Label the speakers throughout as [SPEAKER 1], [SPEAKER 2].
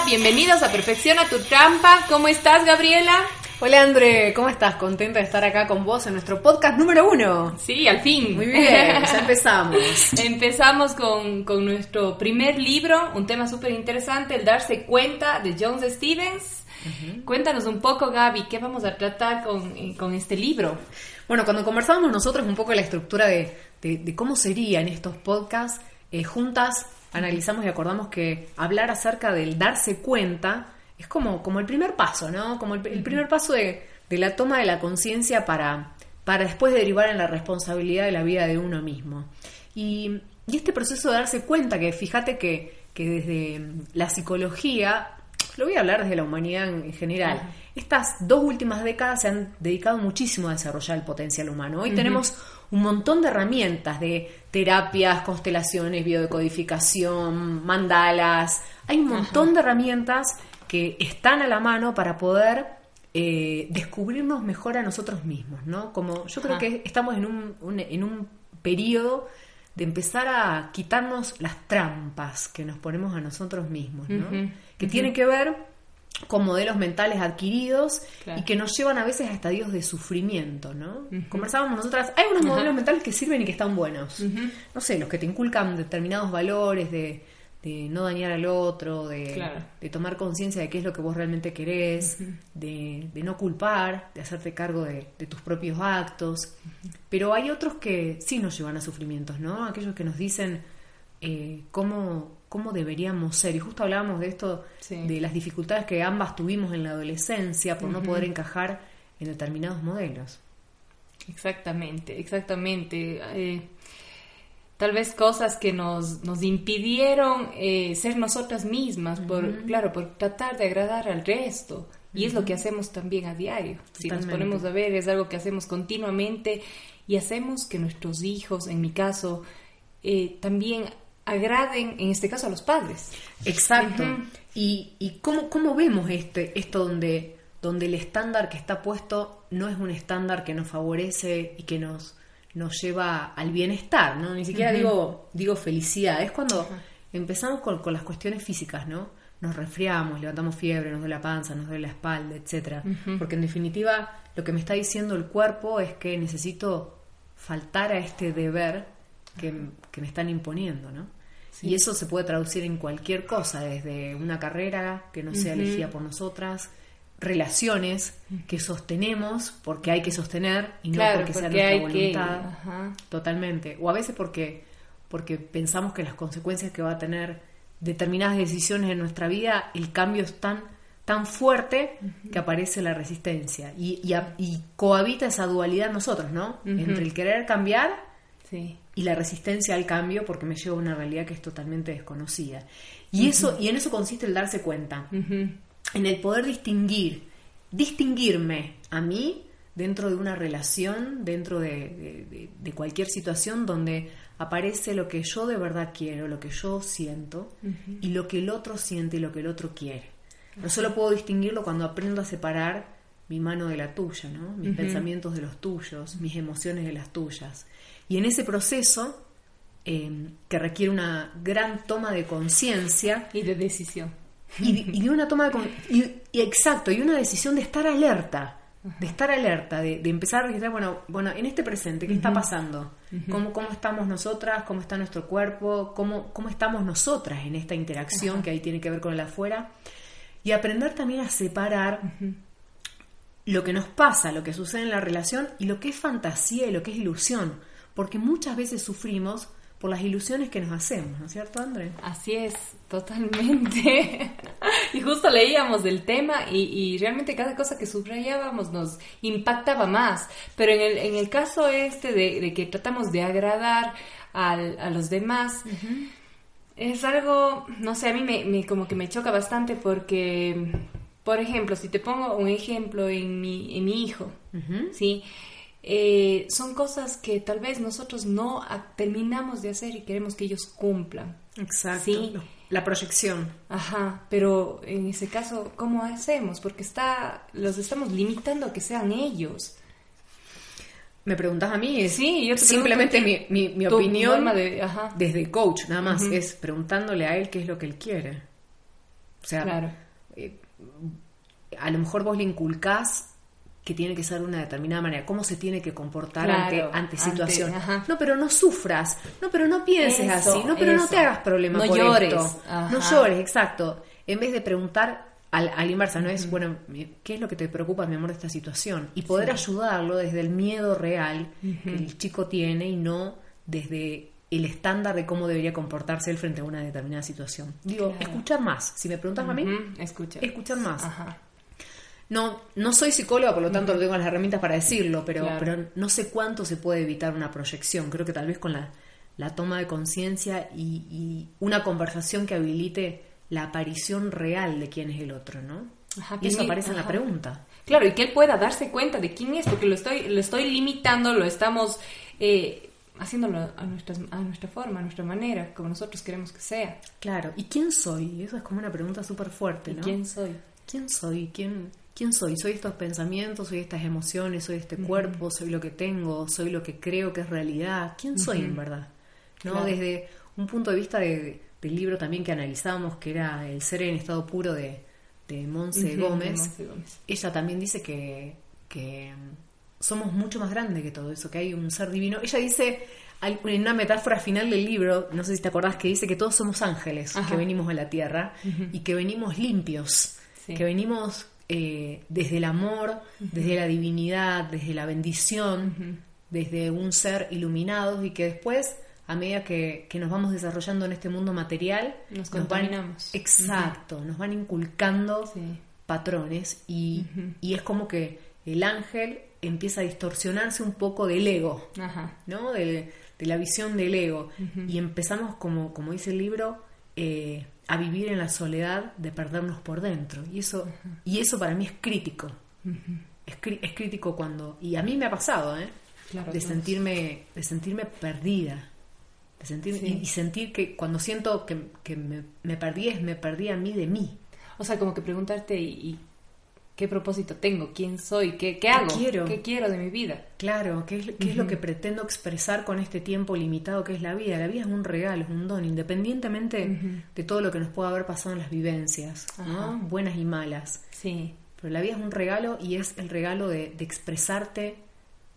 [SPEAKER 1] Hola, bienvenidos a Perfecciona tu trampa. ¿Cómo estás, Gabriela?
[SPEAKER 2] Hola André, ¿cómo estás? Contenta de estar acá con vos en nuestro podcast número uno.
[SPEAKER 1] Sí, al fin.
[SPEAKER 2] Muy bien, ya empezamos.
[SPEAKER 1] Empezamos con, con nuestro primer libro, un tema súper interesante, el darse cuenta de Jones Stevens. Cuéntanos un poco, Gaby, ¿qué vamos a tratar con, eh, con este libro?
[SPEAKER 2] Bueno, cuando conversábamos nosotros un poco la estructura de, de- de cómo serían estos podcasts, eh, juntas analizamos y acordamos que hablar acerca del darse cuenta es como, como el primer paso, ¿no? Como el, el primer paso de, de la toma de la conciencia para, para después derivar en la responsabilidad de la vida de uno mismo. Y, y este proceso de darse cuenta, que fíjate que, que desde la psicología, lo voy a hablar desde la humanidad en general, estas dos últimas décadas se han dedicado muchísimo a desarrollar el potencial humano. Hoy tenemos un montón de herramientas de terapias, constelaciones, biodecodificación, mandalas. Hay un montón de herramientas que están a la mano para poder eh, descubrirnos mejor a nosotros mismos, ¿no? Como yo creo
[SPEAKER 1] Ajá.
[SPEAKER 2] que estamos en un, un- en un periodo de empezar a quitarnos las trampas que nos ponemos a nosotros mismos, ¿no? Que tiene que ver con modelos mentales adquiridos
[SPEAKER 1] Claro.
[SPEAKER 2] y que nos llevan a veces a estadios de sufrimiento, ¿no? Conversábamos nosotras, hay unos modelos mentales que sirven y que están buenos. No sé, los que te inculcan determinados valores de, de no dañar al otro, de,
[SPEAKER 1] Claro.
[SPEAKER 2] de tomar conciencia de qué es lo que vos realmente querés, de, de no culpar, de hacerte cargo de, de tus propios actos. Pero hay otros que sí nos llevan a sufrimientos, ¿no? Aquellos que nos dicen eh, cómo, cómo deberíamos ser. Y justo hablábamos de esto,
[SPEAKER 1] Sí.
[SPEAKER 2] de las dificultades que ambas tuvimos en la adolescencia por no poder encajar en determinados modelos.
[SPEAKER 1] Exactamente, exactamente. Eh, tal vez cosas que nos, nos impidieron eh, ser nosotras mismas, por, claro, por tratar de agradar al resto. Y es lo que hacemos también a diario. Si nos ponemos a ver, es algo que hacemos continuamente y hacemos que nuestros hijos, en mi caso, eh, también agraden, en este caso, a los padres.
[SPEAKER 2] Exacto. Y, y cómo, cómo vemos este, esto donde, donde el estándar que está puesto no es un estándar que nos favorece y que nos, nos lleva al bienestar, ¿no? Ni siquiera digo, digo felicidad. Es cuando empezamos con, con las cuestiones físicas, ¿no? Nos resfriamos, levantamos fiebre, nos duele la panza, nos duele la espalda, etcétera. Porque en definitiva lo que me está diciendo el cuerpo es que necesito faltar a este deber que, que me están imponiendo, ¿no? Y eso se puede traducir en cualquier cosa, desde una carrera que no sea elegida por nosotras, relaciones que sostenemos porque hay que sostener y no
[SPEAKER 1] Claro,
[SPEAKER 2] porque sea nuestra
[SPEAKER 1] hay que-
[SPEAKER 2] voluntad.
[SPEAKER 1] ajá.
[SPEAKER 2] Totalmente. O a veces porque, porque pensamos que las consecuencias que va a tener determinadas decisiones en nuestra vida, el cambio es tan, tan fuerte que aparece la resistencia. Y, y, a- y cohabita esa dualidad en nosotros, ¿no? Entre el querer cambiar
[SPEAKER 1] Sí.
[SPEAKER 2] Y la resistencia al cambio porque me lleva a una realidad que es totalmente desconocida. Y eso y en eso consiste el darse cuenta, en el poder distinguir, distinguirme a mí dentro de una relación, dentro de, de- de- de cualquier situación donde aparece lo que yo de verdad quiero, lo que yo siento y lo que el otro siente y lo que el otro quiere. No solo puedo distinguirlo cuando aprendo a separar mi mano de la tuya, ¿no? mis pensamientos de los tuyos, mis emociones de las tuyas. Y en ese proceso, eh, que requiere una gran toma de conciencia,
[SPEAKER 1] Y de decisión.
[SPEAKER 2] y, de- y de una toma de y, y exacto y una decisión de estar alerta de estar alerta de, de empezar a registrar bueno bueno en este presente qué está pasando ¿Cómo, cómo estamos nosotras cómo está nuestro cuerpo cómo cómo estamos nosotras en esta interacción que ahí tiene que ver con el afuera y aprender también a separar lo que nos pasa lo que sucede en la relación y lo que es fantasía y lo que es ilusión porque muchas veces sufrimos por las ilusiones que nos hacemos, ¿no es cierto, André?
[SPEAKER 1] Así es, totalmente. y justo leíamos del tema y, y realmente cada cosa que subrayábamos nos impactaba más. Pero en el, en el caso este de, de que tratamos de agradar al- a los demás, Es algo, no sé, a mí me, me- como que me choca bastante porque, por ejemplo, si te pongo un ejemplo en mi, en mi hijo, ¿sí? Eh, son cosas que tal vez nosotros no terminamos de hacer y queremos que ellos cumplan.
[SPEAKER 2] Exacto.
[SPEAKER 1] Sí.
[SPEAKER 2] La proyección.
[SPEAKER 1] Ajá, pero en ese caso, ¿cómo hacemos? Porque está, los estamos limitando a que sean ellos.
[SPEAKER 2] Me preguntas a mí, es
[SPEAKER 1] Sí, yo te
[SPEAKER 2] simplemente mi, mi, opinión
[SPEAKER 1] forma de- ajá.
[SPEAKER 2] desde coach, nada más, es preguntándole a él qué es lo que él quiere. O sea,
[SPEAKER 1] Claro.
[SPEAKER 2] eh, a lo mejor vos le inculcás que tiene que ser de una determinada manera, cómo se tiene que comportar
[SPEAKER 1] Claro,
[SPEAKER 2] ante, ante situación. No, pero no sufras, no, pero no pienses
[SPEAKER 1] Eso,
[SPEAKER 2] así, no, pero no te hagas problema
[SPEAKER 1] No
[SPEAKER 2] por
[SPEAKER 1] llores,
[SPEAKER 2] esto. No llores, exacto. En vez de preguntar al, al inversa, no es, bueno, ¿qué es lo que te preocupa, mi amor, de esta situación? Y poder ayudarlo desde el miedo real que el chico tiene y no desde el estándar de cómo debería comportarse él frente a una determinada situación. Digo,
[SPEAKER 1] Claro.
[SPEAKER 2] escuchar más. Si me preguntas a mí,
[SPEAKER 1] Ujú, escucha.
[SPEAKER 2] escuchar más.
[SPEAKER 1] Ajá.
[SPEAKER 2] No, no soy psicóloga, por lo tanto no tengo las herramientas para decirlo, pero,
[SPEAKER 1] Claro.
[SPEAKER 2] pero no sé cuánto se puede evitar una proyección. Creo que tal vez con la, la toma de conciencia y, y una conversación que habilite la aparición real de quién es el otro, ¿no?
[SPEAKER 1] Ajá,
[SPEAKER 2] y eso aparece en la pregunta.
[SPEAKER 1] Claro, y que él pueda darse cuenta de quién es, porque lo estoy, lo estoy limitando, lo estamos eh, haciéndolo a, nuestras, a nuestra forma, a nuestra manera, como nosotros queremos que sea.
[SPEAKER 2] Claro, ¿y quién soy? Eso es como una pregunta súper fuerte,
[SPEAKER 1] ¿Y
[SPEAKER 2] ¿no?
[SPEAKER 1] quién soy?
[SPEAKER 2] ¿Quién soy? ¿Quién, ¿Quién soy? ¿Soy estos pensamientos? ¿Soy estas emociones? ¿Soy este cuerpo? ¿Soy lo que tengo? ¿Soy lo que creo que es realidad? ¿Quién soy en verdad? ¿No?
[SPEAKER 1] Claro.
[SPEAKER 2] Desde un punto de vista de- del libro también que analizamos, que era El ser en estado puro de, de Monse Gómez,
[SPEAKER 1] de Monse Gómez.
[SPEAKER 2] ella también dice que, que mm, somos mucho más grandes que todo eso, que hay un ser divino. Ella dice, en una metáfora final del libro, no sé si te acordás, que dice que todos somos ángeles
[SPEAKER 1] Ajá.
[SPEAKER 2] que venimos a la tierra y que venimos limpios,
[SPEAKER 1] Sí.
[SPEAKER 2] que venimos eh, desde el amor, desde la divinidad, desde la bendición, desde un ser iluminado y que después, a medida que, que nos vamos desarrollando en este mundo material,
[SPEAKER 1] Nos
[SPEAKER 2] van-
[SPEAKER 1] contaminamos.
[SPEAKER 2] exacto, nos van inculcando
[SPEAKER 1] Sí.
[SPEAKER 2] patrones y, y es como que el ángel empieza a distorsionarse un poco del ego,
[SPEAKER 1] Ajá.
[SPEAKER 2] ¿no? De, de la visión del ego. Y empezamos, como, como dice el libro, eh, a vivir en la soledad de perdernos por dentro. Y eso, y eso para mí es crítico. es, crítico cuando... Y a mí me ha pasado, ¿eh?
[SPEAKER 1] Claro,
[SPEAKER 2] de sentirme, de sentirme perdida. De sentir,
[SPEAKER 1] Sí.
[SPEAKER 2] y, y sentir que cuando siento que, que me, me perdí es me perdí a mí de mí.
[SPEAKER 1] O sea, como que preguntarte, ¿y, y qué propósito tengo? ¿Quién soy? ¿Qué, qué hago?
[SPEAKER 2] quiero?
[SPEAKER 1] ¿Qué quiero de mi vida?
[SPEAKER 2] Claro, ¿qué, es, qué es lo que pretendo expresar con este tiempo limitado que es la vida? La vida es un regalo, es un don, independientemente de todo lo que nos pueda haber pasado en las vivencias, ¿no? Buenas y malas.
[SPEAKER 1] Sí.
[SPEAKER 2] Pero la vida es un regalo y es el regalo de, de expresarte,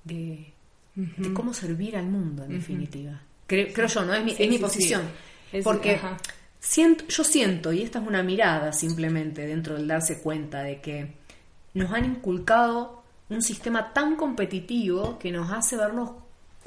[SPEAKER 2] de, de cómo servir al mundo, en definitiva. Creo, creo yo, ¿no? Es mi,
[SPEAKER 1] Sí,
[SPEAKER 2] es mi
[SPEAKER 1] sí,
[SPEAKER 2] posición.
[SPEAKER 1] Es-
[SPEAKER 2] Porque siento, yo siento, y esta es una mirada simplemente dentro del darse cuenta de que nos han inculcado un sistema tan competitivo que nos hace vernos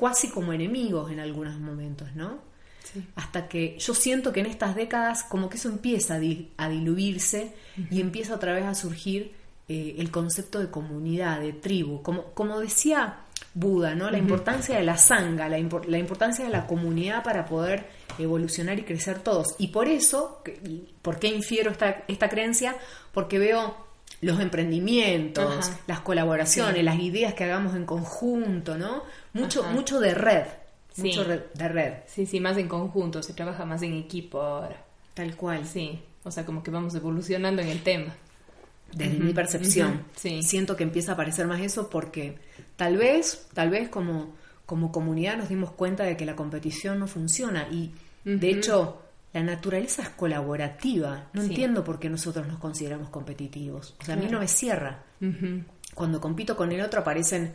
[SPEAKER 2] casi como enemigos en algunos momentos, ¿no?
[SPEAKER 1] Sí.
[SPEAKER 2] Hasta que yo siento que en estas décadas como que eso empieza a, di- a diluirse y empieza otra vez a surgir eh, el concepto de comunidad, de tribu. Como, como decía Buda, ¿no? La importancia de la sanga, la, impor- la importancia de la comunidad para poder evolucionar y crecer todos. Y por eso, ¿por qué infiero esta, esta creencia? Porque veo los emprendimientos,
[SPEAKER 1] Ajá.
[SPEAKER 2] las colaboraciones,
[SPEAKER 1] Sí.
[SPEAKER 2] las ideas que hagamos en conjunto, ¿no? Mucho,
[SPEAKER 1] Ajá.
[SPEAKER 2] mucho de red,
[SPEAKER 1] Sí.
[SPEAKER 2] mucho de red.
[SPEAKER 1] Sí, sí, más en conjunto, se trabaja más en equipo ahora.
[SPEAKER 2] Tal cual.
[SPEAKER 1] Sí, o sea, como que vamos evolucionando en el tema.
[SPEAKER 2] Desde mi percepción.
[SPEAKER 1] sí.
[SPEAKER 2] Siento que empieza a aparecer más eso porque tal vez, tal vez como, como comunidad nos dimos cuenta de que la competición no funciona. Y de hecho, la naturaleza es colaborativa. No
[SPEAKER 1] Sí.
[SPEAKER 2] entiendo por qué nosotros nos consideramos competitivos. O sea, a mí no me cierra. Cuando compito con el otro aparecen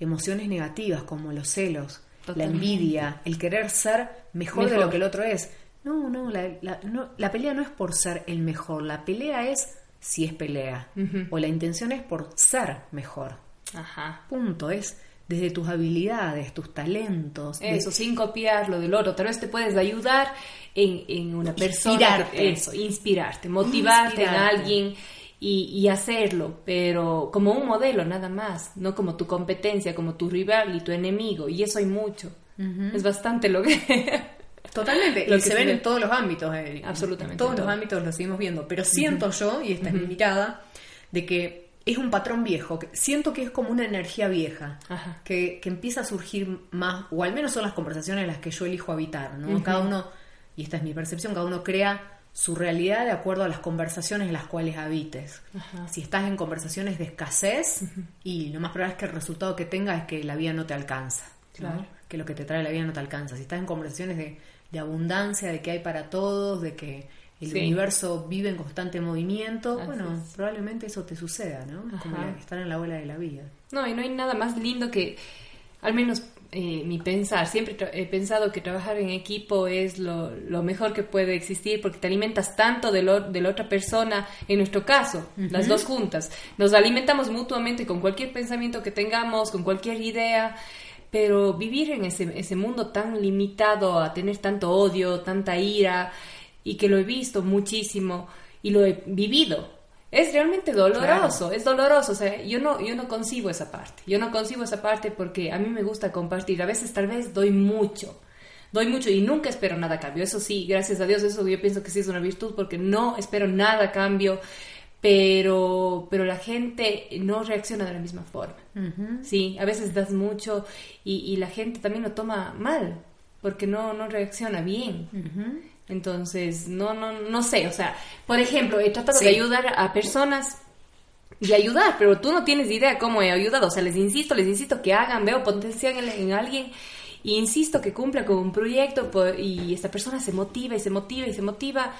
[SPEAKER 2] emociones negativas como los celos, la envidia, el querer ser mejor, de lo que el otro es. No, no la, la- no, la pelea no es por ser el mejor, la pelea es si es pelea. O la intención es por ser mejor.
[SPEAKER 1] Ajá.
[SPEAKER 2] Punto, es desde tus habilidades, tus talentos. de-
[SPEAKER 1] Eso, sin copiar lo del otro. Tal vez te puedes ayudar en, en una persona.
[SPEAKER 2] Inspirarte.
[SPEAKER 1] que- eso, inspirarte, motivarte en
[SPEAKER 2] Inspirarte.
[SPEAKER 1] alguien y, y hacerlo, pero como un modelo nada más, no como tu competencia, como tu rival y tu enemigo. Y eso hay mucho. Es bastante lo que...
[SPEAKER 2] Totalmente,
[SPEAKER 1] Lo
[SPEAKER 2] y
[SPEAKER 1] que
[SPEAKER 2] se ven
[SPEAKER 1] ve.
[SPEAKER 2] en todos los ámbitos. eh,
[SPEAKER 1] Absolutamente,
[SPEAKER 2] En todos
[SPEAKER 1] en
[SPEAKER 2] los ámbitos lo seguimos viendo, pero siento yo, y esta es mi mirada, de que es un patrón viejo, que siento que es como una energía vieja, que, que empieza a surgir más, o al menos son las conversaciones en las que yo elijo habitar, ¿no? Cada uno, y esta es mi percepción, cada uno crea su realidad de acuerdo a las conversaciones en las cuales habites. Si estás en conversaciones de escasez, y lo más probable es que el resultado que tenga es que la vida no te alcanza. ¿no?
[SPEAKER 1] Claro.
[SPEAKER 2] Que lo que te trae la vida no te alcanza. Si estás en conversaciones de, de abundancia, de que hay para todos, de que el
[SPEAKER 1] Sí.
[SPEAKER 2] universo vive en constante movimiento,
[SPEAKER 1] Así
[SPEAKER 2] bueno,
[SPEAKER 1] es.
[SPEAKER 2] probablemente eso te suceda, ¿no? Como estar en la ola de la vida.
[SPEAKER 1] No, y no hay nada más lindo que, al menos eh, mi pensar, siempre he pensado que trabajar en equipo es lo, lo mejor que puede existir porque te alimentas tanto de, lo, de la otra persona, en nuestro caso, las dos juntas. Nos alimentamos mutuamente con cualquier pensamiento que tengamos, con cualquier idea, pero vivir en ese, ese mundo tan limitado a tener tanto odio, tanta ira, y que lo he visto muchísimo y lo he vivido. Es realmente doloroso, es doloroso, o sea, yo no, yo no concibo esa parte, yo no concibo esa parte porque a mí me gusta compartir, a veces tal vez doy mucho, doy mucho y nunca espero nada a cambio, eso sí, gracias a Dios, eso yo pienso que sí es una virtud porque no espero nada a cambio, pero, pero la gente no reacciona de la misma forma, sí, a veces das mucho y, y la gente también lo toma mal, porque no, no reacciona bien. Entonces, no, no, no sé, o sea, por ejemplo, he tratado
[SPEAKER 2] Sí.
[SPEAKER 1] de ayudar a personas y ayudar, pero tú no tienes idea cómo he ayudado, o sea, les insisto, les insisto que hagan, veo potencial en, en alguien y insisto que cumpla con un proyecto por- y esta persona se motiva y se motiva y se motiva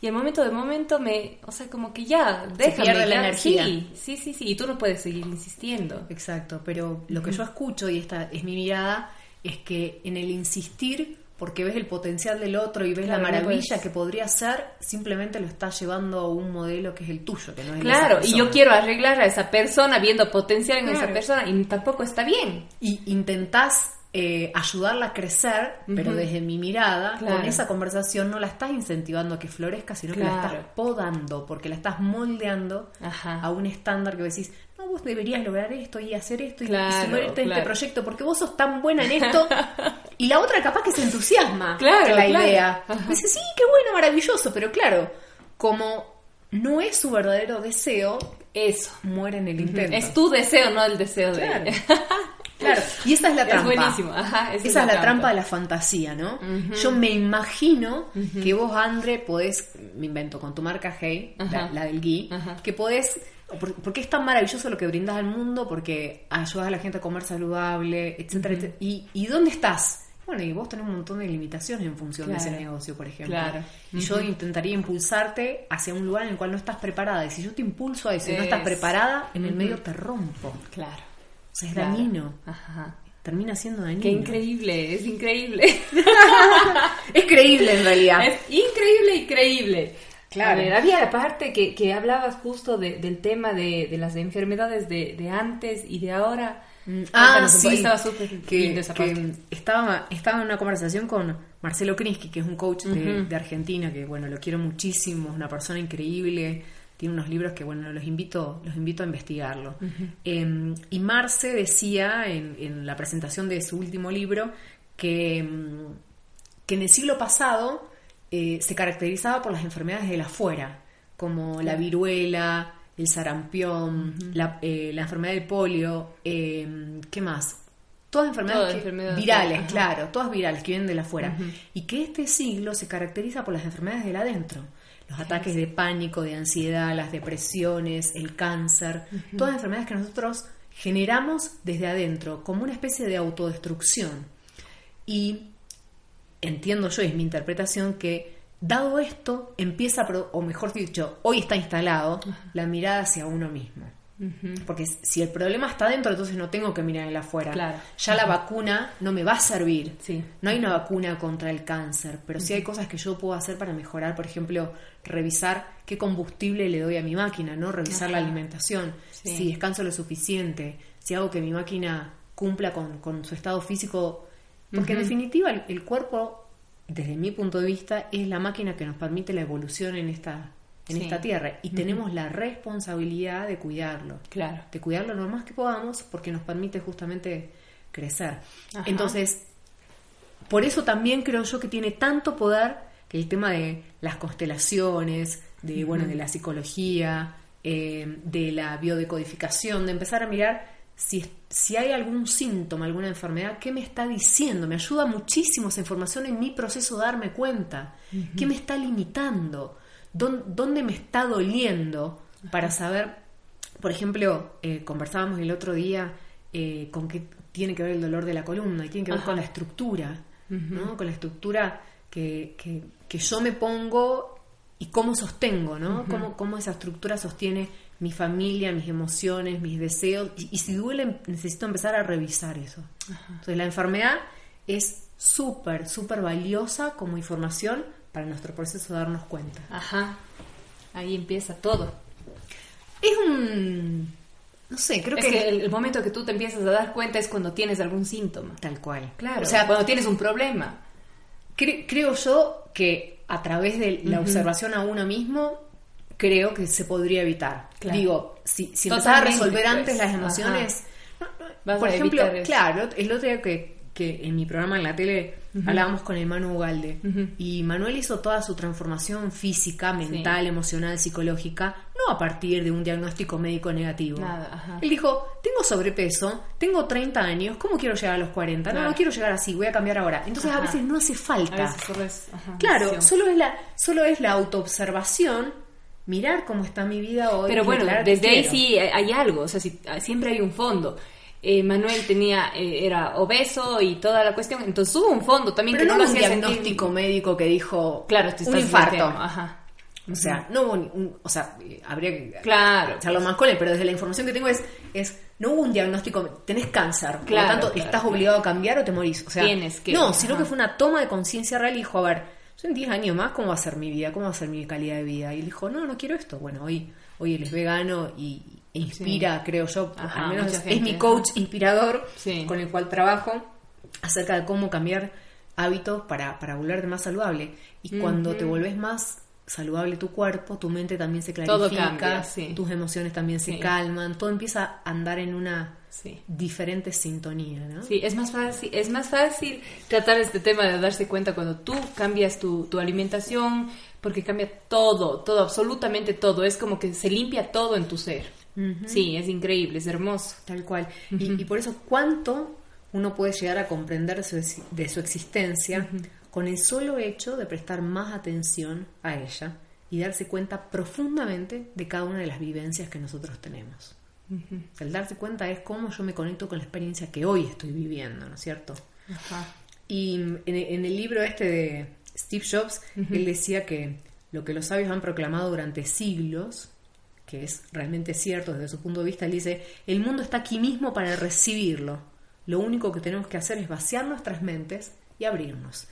[SPEAKER 1] y al momento de momento me, o sea, como que ya, déjame.
[SPEAKER 2] pierde la
[SPEAKER 1] ya,
[SPEAKER 2] energía.
[SPEAKER 1] Sí, sí, sí, sí, y tú no puedes seguir insistiendo.
[SPEAKER 2] Exacto, pero lo que yo escucho, y esta es mi mirada, es que en el insistir, porque ves el potencial del otro y ves
[SPEAKER 1] Claro,
[SPEAKER 2] la maravilla que podría ser, simplemente lo estás llevando a un modelo que es el tuyo, que no es
[SPEAKER 1] Claro, y yo quiero arreglar a esa persona viendo potencial en esa persona y tampoco está bien.
[SPEAKER 2] Y intentás eh, ayudarla a crecer, pero desde mi mirada,
[SPEAKER 1] Claro.
[SPEAKER 2] con esa conversación no la estás incentivando a que florezca, sino que la estás podando, porque la estás moldeando
[SPEAKER 1] Ajá.
[SPEAKER 2] a un estándar que decís, no, vos deberías lograr esto y hacer esto y,
[SPEAKER 1] Claro,
[SPEAKER 2] y sumergirte en este
[SPEAKER 1] claro.
[SPEAKER 2] proyecto, porque vos sos tan buena en esto. y la otra capaz que se entusiasma
[SPEAKER 1] Claro,
[SPEAKER 2] con la
[SPEAKER 1] claro.
[SPEAKER 2] idea. Dice, sí, qué bueno, maravilloso, pero claro, como no es su verdadero deseo,
[SPEAKER 1] Eso.
[SPEAKER 2] muere en el intento.
[SPEAKER 1] Es tu deseo, no el deseo
[SPEAKER 2] Claro.
[SPEAKER 1] de
[SPEAKER 2] Claro, y esa es la
[SPEAKER 1] Es
[SPEAKER 2] trampa.
[SPEAKER 1] buenísimo, ajá, esa
[SPEAKER 2] Esa,
[SPEAKER 1] es
[SPEAKER 2] es
[SPEAKER 1] la
[SPEAKER 2] trampa.
[SPEAKER 1] trampa
[SPEAKER 2] de la fantasía, ¿no? Yo me imagino que vos, André, podés, me invento con tu marca Hey, la, la del Gui, que podés, por- porque es tan maravilloso lo que brindas al mundo, porque ayudas a la gente a comer saludable, etcétera, etcétera. ¿Y, ¿Y dónde estás? Bueno, y vos tenés un montón de limitaciones en función de ese
[SPEAKER 1] Claro.
[SPEAKER 2] negocio, por ejemplo.
[SPEAKER 1] Claro.
[SPEAKER 2] Y yo intentaría impulsarte hacia un lugar en el cual no estás preparada. Y si yo te impulso a eso y no estás
[SPEAKER 1] Es-
[SPEAKER 2] preparada, en el medio te rompo.
[SPEAKER 1] Claro.
[SPEAKER 2] O sea, es
[SPEAKER 1] claro.
[SPEAKER 2] dañino.
[SPEAKER 1] Ajá.
[SPEAKER 2] Termina siendo dañino.
[SPEAKER 1] Qué increíble, es increíble.
[SPEAKER 2] Es creíble en realidad.
[SPEAKER 1] Es increíble, increíble.
[SPEAKER 2] Claro.
[SPEAKER 1] A ver, había la parte que, que hablabas justo de- del tema de, de las enfermedades de, de antes y de ahora.
[SPEAKER 2] Ah,
[SPEAKER 1] Cuéntanos un poco,
[SPEAKER 2] sí.
[SPEAKER 1] Estaba súper
[SPEAKER 2] que, estaba, estaba en una conversación con Marcelo Krinsky, que es un coach de, Argentina, que bueno, lo quiero muchísimo, es una persona increíble, tiene unos libros que bueno, los invito, los invito a investigarlo. Eh, y Marce decía en, en la presentación de su último libro que, mm, que en el siglo pasado eh, se caracterizaba por las enfermedades del afuera, como la viruela, el sarampión, la, eh, la enfermedad del polio, eh, ¿qué más? Todas enfermedades,
[SPEAKER 1] Todas
[SPEAKER 2] que-
[SPEAKER 1] enfermedades,
[SPEAKER 2] virales,
[SPEAKER 1] ajá.
[SPEAKER 2] claro, todas virales que vienen del afuera. Y que este siglo se caracteriza por las enfermedades del adentro. Los ataques de pánico, de ansiedad, las depresiones, el cáncer, todas enfermedades que nosotros generamos desde adentro, como una especie de autodestrucción. Y entiendo yo, es mi interpretación, que dado esto, empieza, a o mejor dicho, hoy está instalado la mirada hacia uno mismo. Porque si el problema está dentro, entonces no tengo que mirar el afuera.
[SPEAKER 1] Claro.
[SPEAKER 2] Ya la vacuna no me va a servir.
[SPEAKER 1] Sí.
[SPEAKER 2] No hay una vacuna contra el cáncer, pero sí hay cosas que yo puedo hacer para mejorar. Por ejemplo, revisar qué combustible le doy a mi máquina, ¿no? Revisar la alimentación,
[SPEAKER 1] Sí.
[SPEAKER 2] si descanso lo suficiente, si hago que mi máquina cumpla con, con su estado físico. Porque en definitiva el, el cuerpo, desde mi punto de vista, es la máquina que nos permite la evolución en esta, en
[SPEAKER 1] Sí.
[SPEAKER 2] esta tierra. Y tenemos la responsabilidad de cuidarlo
[SPEAKER 1] Claro.
[SPEAKER 2] de cuidarlo lo más que podamos porque nos permite justamente crecer.
[SPEAKER 1] Ajá.
[SPEAKER 2] Entonces, por eso también creo yo que tiene tanto poder que el tema de las constelaciones, de, bueno, de la psicología, eh, de la biodecodificación, de empezar a mirar si, si hay algún síntoma, alguna enfermedad, ¿qué me está diciendo? Me ayuda muchísimo esa información en mi proceso de darme cuenta. ¿Qué me está limitando? ¿Dónde, me está doliendo? Para saber, por ejemplo, eh, conversábamos el otro día eh, con qué tiene que ver el dolor de la columna y tiene que ver con la estructura, ¿no? Con la estructura que, que, yo me pongo y cómo sostengo, ¿no? cómo, cómo esa estructura sostiene mi familia, mis emociones, mis deseos. Y, si duele, necesito empezar a revisar eso. Entonces, la enfermedad es súper, súper valiosa como información para nuestro proceso de darnos cuenta.
[SPEAKER 1] Ajá. Ahí empieza todo.
[SPEAKER 2] Es un. No sé, creo
[SPEAKER 1] que. el, momento que tú te empiezas a dar cuenta es cuando tienes algún síntoma.
[SPEAKER 2] Tal cual.
[SPEAKER 1] Claro. O sea, cuando tienes un problema.
[SPEAKER 2] creo yo que a través de la observación a uno mismo creo que se podría evitar. Digo, si, si empezás a resolver antes las emociones, por ejemplo, claro, el otro día que, que en mi programa en la tele hablábamos con el Manu Ugalde y Manuel hizo toda su transformación física, mental, emocional, psicológica, no a partir de un diagnóstico médico negativo. Él dijo, tengo sobrepeso, tengo 30 años, ¿cómo quiero llegar a los 40? No, no quiero llegar así, voy a cambiar ahora. Entonces a veces no hace falta. claro, solo es la, solo es la autoobservación mirar cómo está mi vida hoy.
[SPEAKER 1] Pero bueno, desde ahí sí hay algo, o sea, siempre hay un fondo. Eh, Manuel tenía eh, era obeso y toda la cuestión, entonces hubo un fondo también
[SPEAKER 2] que no, no un diagnóstico médico que dijo
[SPEAKER 1] claro,
[SPEAKER 2] un infarto. Ajá. O sea, no hubo un, o sea, habría que
[SPEAKER 1] claro,
[SPEAKER 2] echarlo más con él, pero desde la información que tengo es, es no hubo un diagnóstico, tenés cáncer, por lo tanto estás obligado a cambiar o te morís. O sea,
[SPEAKER 1] Tienes que,
[SPEAKER 2] no, sino que fue una toma de conciencia real y dijo, a ver, en 10 años más, ¿cómo va a ser mi vida? ¿Cómo va a ser mi calidad de vida? Y él dijo, no, no quiero esto. Bueno, hoy, hoy él es vegano y e inspira, creo yo, al menos es mi coach inspirador con el cual trabajo acerca de cómo cambiar hábitos para, para volverte más saludable. Y cuando te volvés más saludable tu cuerpo, tu mente también se clarifica, tus emociones también se calman, todo empieza a andar en una diferente sintonía, ¿no?
[SPEAKER 1] Sí, es más fácil, es más fácil tratar este tema de darse cuenta cuando tú cambias tu, tu alimentación, porque cambia todo, todo, absolutamente todo, es como que se limpia todo en tu ser. Sí, es increíble, es hermoso.
[SPEAKER 2] Tal cual. y, por eso, ¿cuánto uno puede llegar a comprender de su existencia? con el solo hecho de prestar más atención a ella y darse cuenta profundamente de cada una de las vivencias que nosotros tenemos. El darse cuenta es cómo yo me conecto con la experiencia que hoy estoy viviendo, ¿no es cierto? Y en, el libro este de Steve Jobs, él decía que lo que los sabios han proclamado durante siglos, que es realmente cierto desde su punto de vista, él dice, el mundo está aquí mismo para recibirlo. Lo único que tenemos que hacer es vaciar nuestras mentes y abrirnos.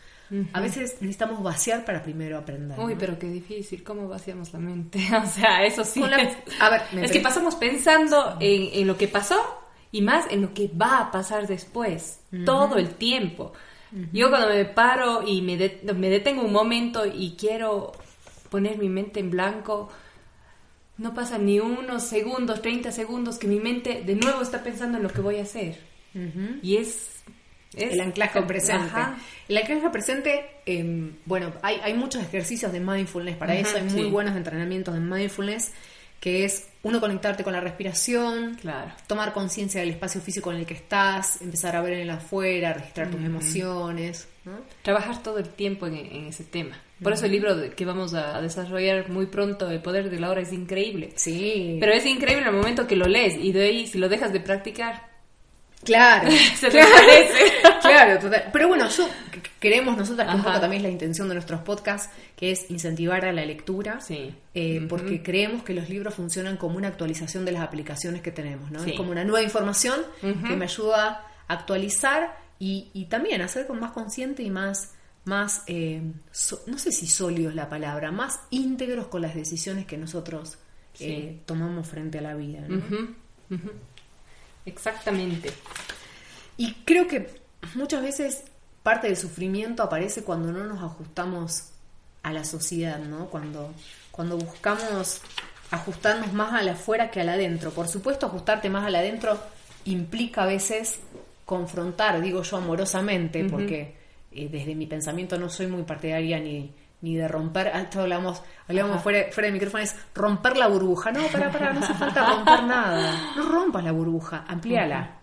[SPEAKER 2] A veces necesitamos vaciar para primero aprender.
[SPEAKER 1] Uy, pero qué difícil, ¿cómo vaciamos la mente? o sea, eso sí. a ver, es que pasamos pensando en, lo que pasó y más en lo que va a pasar después, todo el tiempo. Yo cuando me paro y me, me detengo un momento y quiero poner mi mente en blanco, no pasa ni unos segundos, 30 segundos que mi mente de nuevo está pensando en lo que voy a hacer. Y es
[SPEAKER 2] el anclaje presente. El anclaje presente, em, bueno, hay, hay, muchos ejercicios de mindfulness para eso, hay muy buenos entrenamientos de mindfulness, que es uno conectarte con la respiración,
[SPEAKER 1] claro.
[SPEAKER 2] tomar conciencia del espacio físico en el que estás, empezar a ver en el afuera, registrar tus emociones.
[SPEAKER 1] Trabajar todo el tiempo en, ese tema. Por eso el libro que vamos a desarrollar muy pronto, El Poder de la Hora, es increíble.
[SPEAKER 2] Sí.
[SPEAKER 1] Pero es increíble en el momento que lo lees y de ahí, si lo dejas de practicar,
[SPEAKER 2] Claro,
[SPEAKER 1] se te parece.
[SPEAKER 2] claro, total. Pero bueno, yo queremos nosotras, que un poco también es la intención de nuestros podcasts, que es incentivar a la lectura,
[SPEAKER 1] sí.
[SPEAKER 2] Eh, porque creemos que los libros funcionan como una actualización de las aplicaciones que tenemos, ¿no? Es como una nueva información que me ayuda a actualizar y, también a ser más consciente y más, más eh, no sé si sólidos la palabra, más íntegros con las decisiones que nosotros eh, tomamos frente a la vida, ¿no?
[SPEAKER 1] Exactamente.
[SPEAKER 2] Y creo que muchas veces parte del sufrimiento aparece cuando no nos ajustamos a la sociedad, ¿no? Cuando, cuando buscamos ajustarnos más a la afuera que a la adentro. Por supuesto, ajustarte más a la adentro implica a veces confrontar, digo yo amorosamente, porque eh, desde mi pensamiento no soy muy partidaria ni, ni de romper, ah, esto hablamos, hablamos fuera, fuera de micrófono, es romper la burbuja. No, para, para, no hace falta romper nada. No rompas la burbuja, amplíala,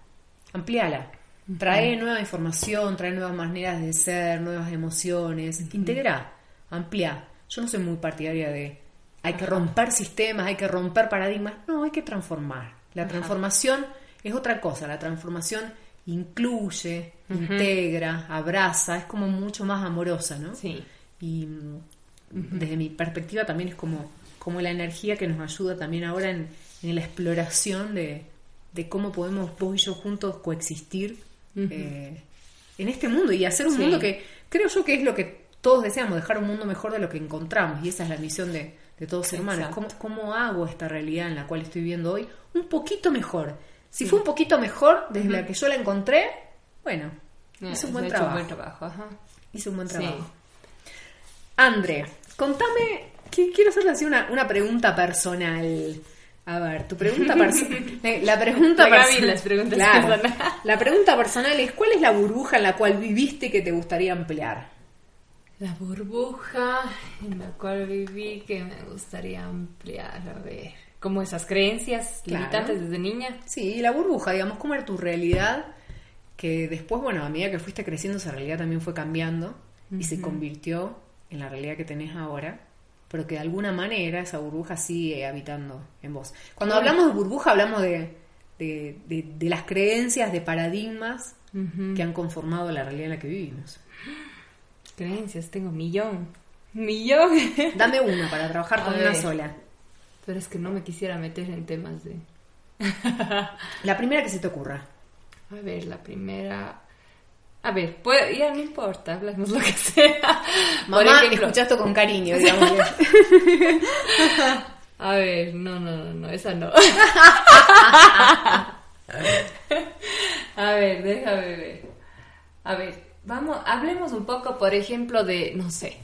[SPEAKER 2] amplíala. Trae nueva información, trae nuevas maneras de ser, nuevas emociones, integra, amplía. Yo no soy muy partidaria de hay que romper sistemas, hay que romper paradigmas. No, hay que transformar. La transformación es otra cosa. La transformación incluye, integra, abraza, es como mucho más amorosa, ¿no?
[SPEAKER 1] Sí.
[SPEAKER 2] Y desde mi perspectiva también es como, como la energía que nos ayuda también ahora en, en la exploración de, de, cómo podemos vos y yo juntos coexistir eh, en este mundo y hacer un mundo que creo yo que es lo que todos deseamos, dejar un mundo mejor de lo que encontramos y esa es la misión de, de todos ser humanos. ¿Cómo, ¿Cómo, hago esta realidad en la cual estoy viviendo hoy un poquito mejor? Si fue un poquito mejor desde la que yo la encontré, bueno, hice un buen trabajo.
[SPEAKER 1] Un buen trabajo ajá.
[SPEAKER 2] Hice un buen trabajo. Andre, contame, que quiero hacerle así una, una pregunta personal. A ver, tu pregunta personal. La pregunta personal. Claro, la pregunta personal es: ¿cuál es la burbuja en la cual viviste que te gustaría ampliar?
[SPEAKER 1] La burbuja en la cual viví que me gustaría ampliar, a ver, como esas creencias limitantes desde niña.
[SPEAKER 2] Sí, la burbuja, digamos, cómo era tu realidad, que después, bueno, a medida que fuiste creciendo, esa realidad también fue cambiando y se convirtió en la realidad que tenés ahora, pero que de alguna manera esa burbuja sigue habitando en vos. Cuando hablamos de burbuja, hablamos de, de, de, las creencias, de paradigmas que han conformado la realidad en la que vivimos
[SPEAKER 1] creencias, tengo millón. Millón.
[SPEAKER 2] Dame una para trabajar con una sola.
[SPEAKER 1] Pero es que no me quisiera meter en temas de...
[SPEAKER 2] la primera que se te ocurra.
[SPEAKER 1] A ver, la primera... A ver, pues, ya no importa, hablamos lo que sea.
[SPEAKER 2] Mamá, ejemplo... escuchaste con cariño, digamos.
[SPEAKER 1] A ver, no, no, no, no, esa no. A ver, déjame ver. A ver, Vamos, hablemos un poco, por ejemplo, de, no sé,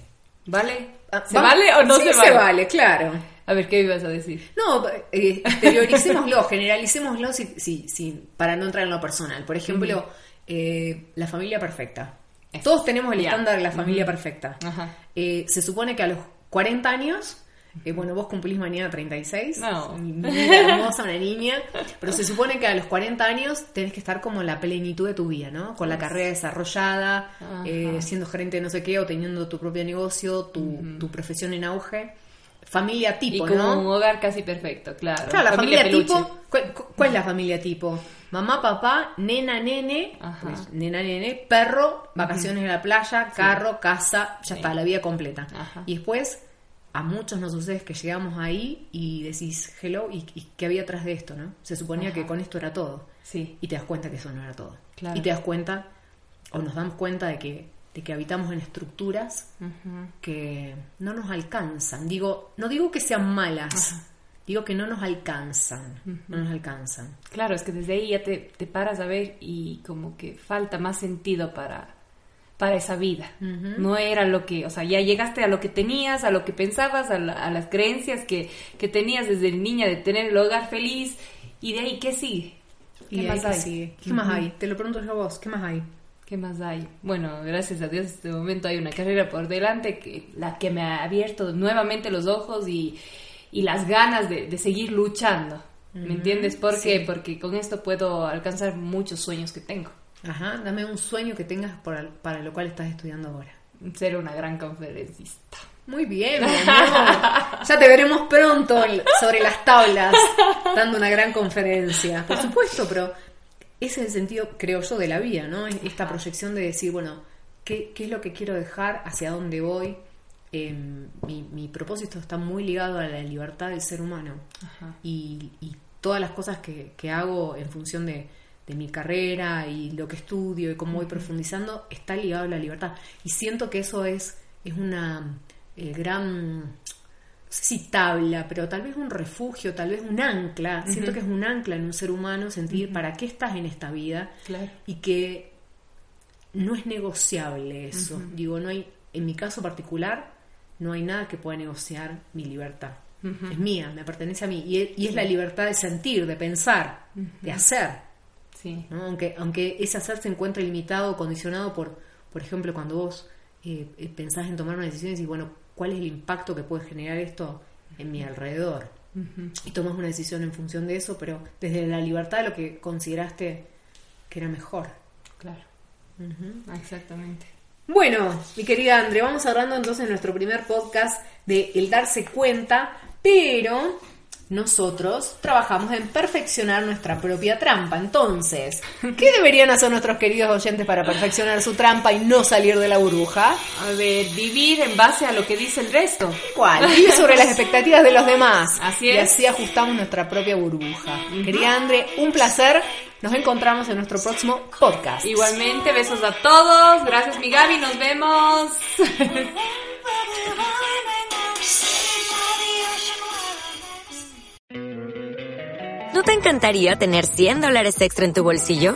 [SPEAKER 1] ¿vale? Ah, ¿Se vale o no se vale?
[SPEAKER 2] se vale, claro.
[SPEAKER 1] A ver, ¿qué ibas a decir?
[SPEAKER 2] No, eh, exterioricémoslo, generalicémoslo si, para no entrar en lo personal. Por ejemplo, eh, la familia perfecta. Todos tenemos el estándar de la familia perfecta. Eh, se supone que a los 40 años eh, bueno, vos cumplís mañana 36. No. hermosa, una niña. Pero se supone que a los 40 años tenés que estar como en la plenitud de tu vida, ¿no? Con la carrera desarrollada, eh, siendo gerente de no sé qué, o teniendo tu propio negocio, tu, profesión en auge. Familia tipo,
[SPEAKER 1] y como un hogar casi perfecto, claro.
[SPEAKER 2] Claro, la familia, tipo. ¿cuál, es la familia tipo? Mamá, papá, nena, nene, pues, nena, nene, perro, vacaciones en la playa, carro, casa, ya está, la vida completa. Y después a muchos nos sucede que llegamos ahí y decís, hello, ¿y, qué había atrás de esto? no Se suponía que con esto era todo.
[SPEAKER 1] Sí.
[SPEAKER 2] Y te das cuenta que eso no era todo. Y te das cuenta, o nos damos cuenta de que, de que habitamos en estructuras que no nos alcanzan. Digo, no digo que sean malas, digo que no nos alcanzan. No nos alcanzan.
[SPEAKER 1] Claro, es que desde ahí ya te, te paras a ver y como que falta más sentido para para esa vida. No era lo que, o sea, ya llegaste a lo que tenías, a lo que pensabas, a, las creencias que, que, tenías desde niña de tener el hogar feliz. Y de ahí, ¿qué sigue?
[SPEAKER 2] ¿Qué más hay? ¿Qué más hay? Te lo pregunto yo a vos, ¿qué más hay?
[SPEAKER 1] ¿Qué más hay? Bueno, gracias a Dios, en este momento hay una carrera por delante que la que me ha abierto nuevamente los ojos y, y las ganas de, de seguir luchando. ¿Me entiendes? ¿Por qué? Porque con esto puedo alcanzar muchos sueños que tengo.
[SPEAKER 2] Ajá, dame un sueño que tengas para lo cual estás estudiando ahora.
[SPEAKER 1] Ser una gran conferencista.
[SPEAKER 2] Muy bien, Ya te veremos pronto sobre las tablas dando una gran conferencia. Por supuesto, pero ese es el sentido, creo yo, de la vida, ¿no? Esta proyección de decir, bueno, ¿qué, es lo que quiero dejar? ¿Hacia dónde voy? Em, mi, propósito está muy ligado a la libertad del ser humano. Y, todas las cosas que hago en función de, de mi carrera y lo que estudio y cómo voy profundizando está ligado a la libertad. Y siento que eso es, es una eh, gran, no sé si tabla, pero tal vez un refugio, tal vez un ancla. Siento que es un ancla en un ser humano sentir para qué estás en esta vida y que no es negociable eso. Digo, no hay, en mi caso particular, no hay nada que pueda negociar mi libertad. Es mía, me pertenece a mí. Y, y es la libertad de sentir, de pensar, de hacer.
[SPEAKER 1] Sí.
[SPEAKER 2] Aunque, aunque ese hacer se encuentre limitado, condicionado por, por ejemplo, cuando vos eh, eh, pensás en tomar una decisión y decís, bueno, ¿cuál es el impacto que puede generar esto en mi alrededor? Y tomas una decisión en función de eso, pero desde la libertad de lo que consideraste que era mejor.
[SPEAKER 1] Claro. Exactamente.
[SPEAKER 2] Bueno, mi querida Andre, vamos hablando entonces en nuestro primer podcast de el darse cuenta, pero nosotros trabajamos en perfeccionar nuestra propia trampa. Entonces, ¿qué deberían hacer nuestros queridos oyentes para perfeccionar su trampa y no salir de la burbuja?
[SPEAKER 1] A ver, vivir en base a lo que dice el resto.
[SPEAKER 2] ¿Cuál? Vivir sobre las expectativas de los demás.
[SPEAKER 1] Así
[SPEAKER 2] Y
[SPEAKER 1] es.
[SPEAKER 2] así ajustamos nuestra propia burbuja. Querida Andre, un placer. Nos encontramos en nuestro próximo podcast.
[SPEAKER 1] Igualmente, besos a todos. Gracias, mi Gaby. Nos vemos.
[SPEAKER 3] ¿No te encantaría tener 100 dólares extra en tu bolsillo?